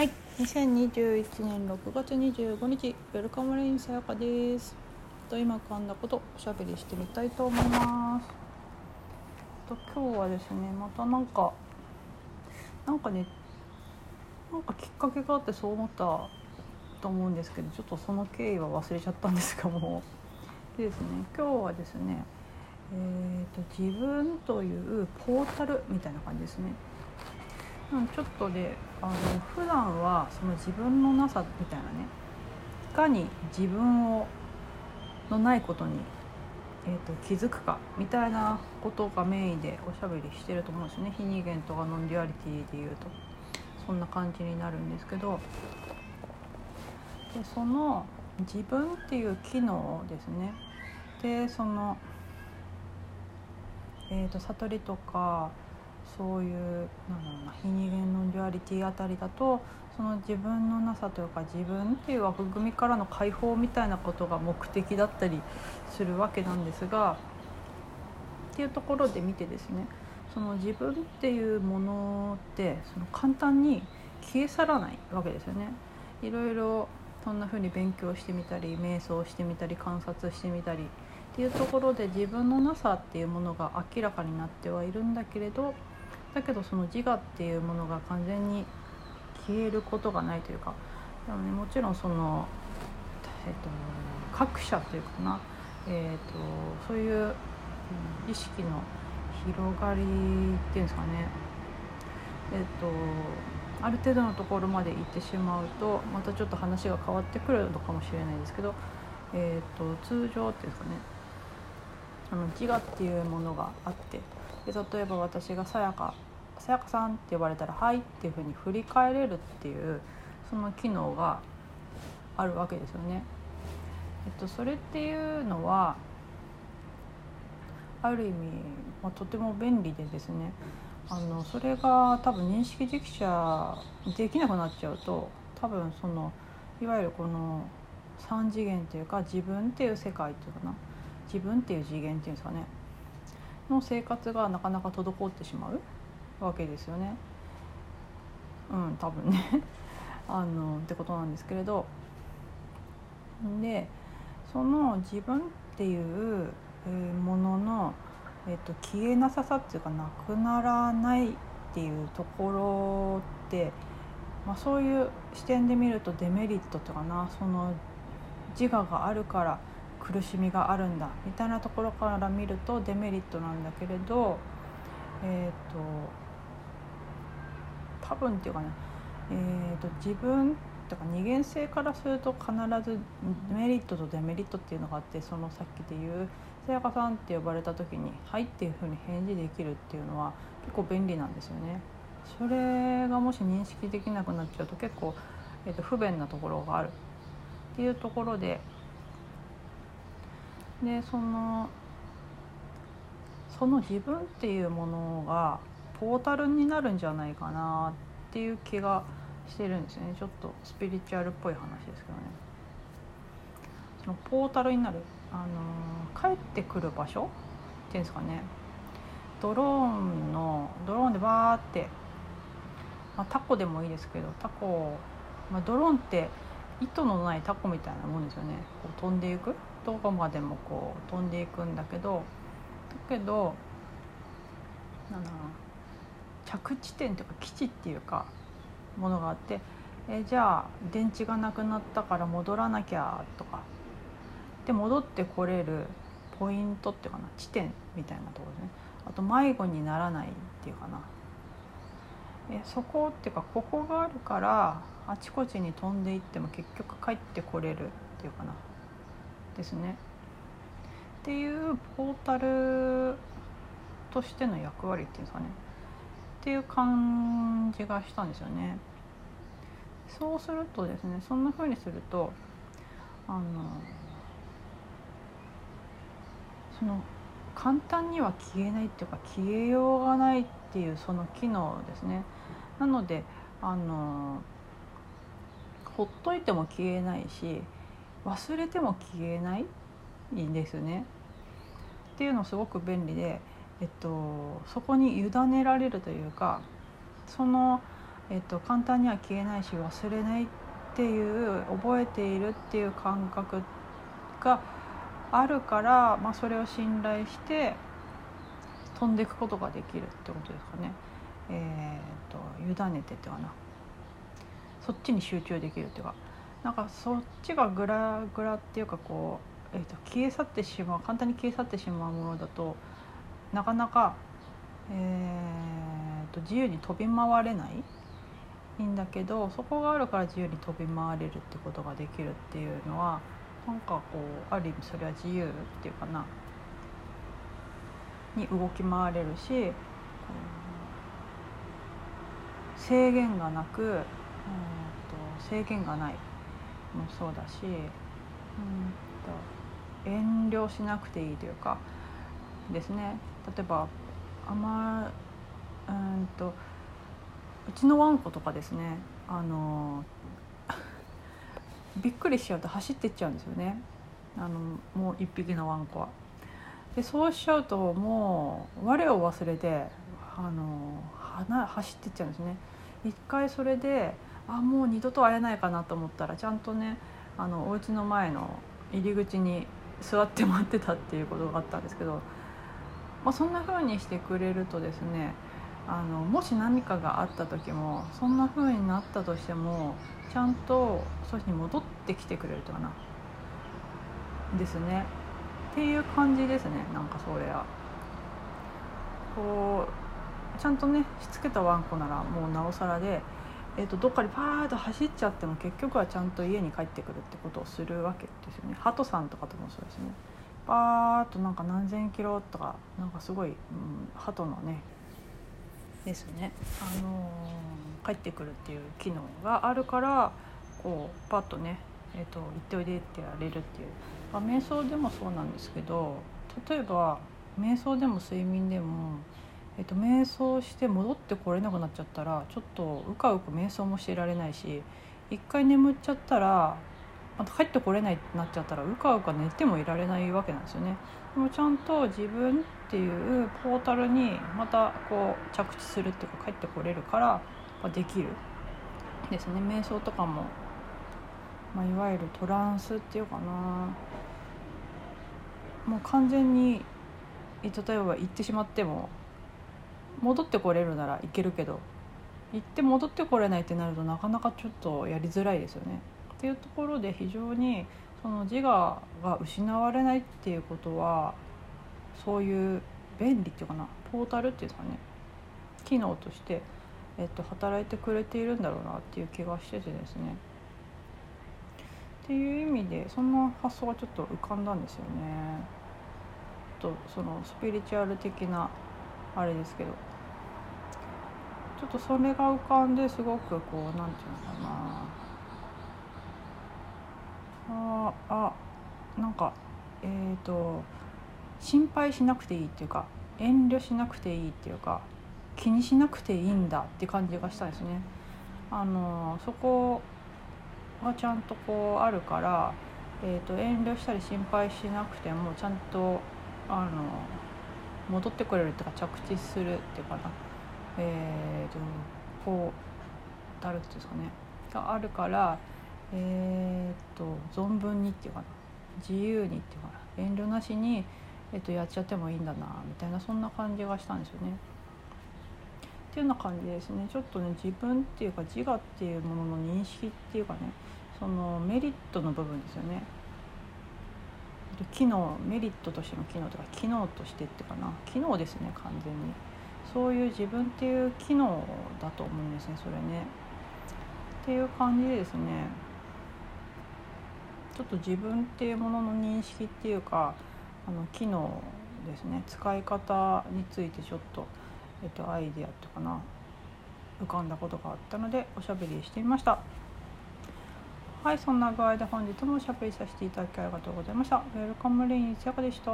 はい、2021年6月25日、ウェルカムレインさやかです。と今浮かんだことおしゃべりしてみたいと思います。と今日はですね、またなんかなんかね、なんかきっかけがあってそう思ったと思うんですけど、ちょっとその経緯は忘れちゃったんですがもう。でですね、今日はですね、えー、と自分というポータルみたいな感じですね。うん、ちょっとであの普段はその自分のなさみたいなねいかに自分をのないことに、えーと、気づくかみたいなことがメインでおしゃべりしてると思うんですよね。非二元とか nonduality でいうと。そんな感じになるんですけど。でその自分っていう機能ですね。でその、えーと悟りとかそういうなんだろうな非二元 nonduality あたりだとその自分のなさというか自分っていう枠組みからの解放みたいなことが目的だったりするわけなんですがっていうところで見てですねその自分っていうものってその簡単に消え去らないわけですよね。いろいろそんな風に勉強してみたり瞑想してみたり観察してみたりっていうところで自分のなさっていうものが明らかになってはいるんだけれどだけどその自我っていうものが完全に消えることがないというかでも、ね、もちろんその、えっと、各社というかな、えっと、そういう、意識の広がりっていうんですかね。えっとある程度のところまで行ってしまうとまたちょっと話が変わってくるのかもしれないですけど、えっと、通常っていうんですかね。あの自我っていうものがあってで例えば私が「さやかさやかさん」って呼ばれたら「はい」っていうふうに振り返れるっていうその機能があるわけですよね。えっと、それっていうのはある意味、まあ、とても便利でですね。あのそれが多分認識できちゃできなくなっちゃうと多分そのいわゆるこの3次元というか自分っていう世界っていうかな。自分っていう次元っていうんですかね。の生活がなかなか滞ってしまうわけですよね。うん多分ね あのってことなんですけれどでその自分っていうものの、えっと、消えなささっていうかなくならないっていうところって、まあ、そういう視点で見るとデメリットとかなその自我があるから苦しみがあるんだみたいなところから見るとデメリットなんだけれどえっ、ー、と多分っていうかね、えーと、自分とか二元性からすると必ずメリットとデメリットっていうのがあってそのさっきで言う「さやかさん」って呼ばれた時に「はい」っていうふうに返事できるっていうのは結構便利なんですよね。それがもし認識できなくなっちゃうと結構、えーと不便なところがあるっていうところででそのその自分っていうものがポータルになるんじゃないかなっていう気がしてるんですね。ちょっとスピリチュアルっぽい話ですけどね。そのポータルになるあの帰ってくる場所っていうんですかね。ドローンのドローンでバーって、まあ、タコでもいいですけどタコ、まあ、ドローンって糸のないタコみたいなもんですよね。こう飛んでいく。どこまでもこう飛んでいくんだけどだけどなんだろうな着地点というか基地っていうかものがあってえじゃあ電池がなくなったから戻らなきゃとか。で戻ってこれるポイントっていうかな地点みたいなところですね。あと迷子にならないっていうかな。えそこっていうかここがあるからあちこちに飛んでいっても結局帰ってこれるっていうかな。ですね。っていうポータルとしての役割っていうんですかねっていう感じがしたんですよね。そうするとですねそんな風にするとあのその簡単には消えないっていうか消えようがないっていうその機能ですね。なのであのほっといても消えないし忘れても消えないんですね。っていうのすごく便利で、えっと、そこに委ねられるというかそのえっと、簡単には消えないし忘れないっていう覚えているっていう感覚があるから、まあ、それを信頼して飛んでいくことができるってことですかね。えーと、委ねてっていうかなそっちに集中できるっていうかなんかそっちがグラグラっていうかこう、えーと、消え去ってしまう簡単に消え去ってしまうものだとなかなか、えーと、自由に飛び回れないいいんだけどそこがあるから自由に飛び回れるってことができるっていうのはなんかこうある意味それは自由っていうかなに動き回れるし制限がなく、うん、と制限がない。もそうだし、うん、と遠慮しなくていいというかですね例えばあまうんとうちのワンコとかですねあの びっくりしちゃうと走ってっちゃうんですよねあのもう一匹のワンコは。でそうしちゃうともう我を忘れてあの走ってっちゃうんですね。一回それであもう二度と会えないかなと思ったらちゃんとねあのお家の前の入り口に座って待ってたっていうことがあったんですけど、まあ、そんな風にしてくれるとですねあのもし何かがあった時もそんな風になったとしてもちゃんとそっちに戻ってきてくれるとかなですねっていう感じですねなんかそれは。こうちゃんとねしつけたワンコならもうなおさらで、えーと、どっかにパーッと走っちゃっても結局はちゃんと家に帰ってくるってことをするわけですよね。ハトさんとかともそうですね。パーッとなんか何千キロとかなんかすごい、うん、ハトのねですね、あのー、帰ってくるっていう機能があるからこうパッとね、えーと、行っておいでってやれるっていう、まあ、瞑想でもそうなんですけど例えば瞑想でも睡眠でも、えーと、瞑想して戻ってこれなくなっちゃったらちょっとうかうか瞑想もしてられないし一回眠っちゃったらまた帰ってこれないってなっちゃったらうかうか寝てもいられないわけなんですよね。でもちゃんと自分っていうポータルにまたこう着地するっていうか帰ってこれるからできる。ですね。瞑想とかも、まあ、いわゆるトランスっていうかな。もう完全に例えば行ってしまっても戻ってこれるならいけるけど行って戻ってこれないってなるとなかなかちょっとやりづらいですよね。っていうところで非常にその自我が失われないっていうことはそういう便利っていうかなポータルっていうかね機能として、えっと、働いてくれているんだろうなっていう気がしててですねっていう意味でそんな発想がちょっと浮かんだんですよね。とそのスピリチュアル的なあれですけどちょっとそれが浮かんですごくこう何て言うのかなああなんかえっ、ー、と心配しなくていいっていうか遠慮しなくていいっていうか気にしなくていいんだって感じがしたんですね。あのそこがちゃんとこうあるから、えーと、遠慮したり心配しなくてもちゃんとあの戻ってくれるっていうか着地するっていうかな。えーとこうだるっていうんですかね。があるからえー、っと存分にっていうかな。自由にっていうかな。遠慮なしに、えっと、やっちゃってもいいんだなみたいなそんな感じがしたんですよね。っていうような感じですね。ちょっとね自分っていうか自我っていうものの認識っていうかねそのメリットの部分ですよね。機能メリットとしての機能とか機能としてっていうかな。機能ですね完全に。そういう自分っていう機能だと思うんですねそれね。っていう感じでですね。ちょっと自分っていうものの認識っていうかあの機能ですね。使い方についてちょっと、えっと、アイデアっていうかな浮かんだことがあったのでおしゃべりしてみました。はいそんな具合で本日もおしゃべりさせていただきありがとうございました。ウェルカムレインさやかでした。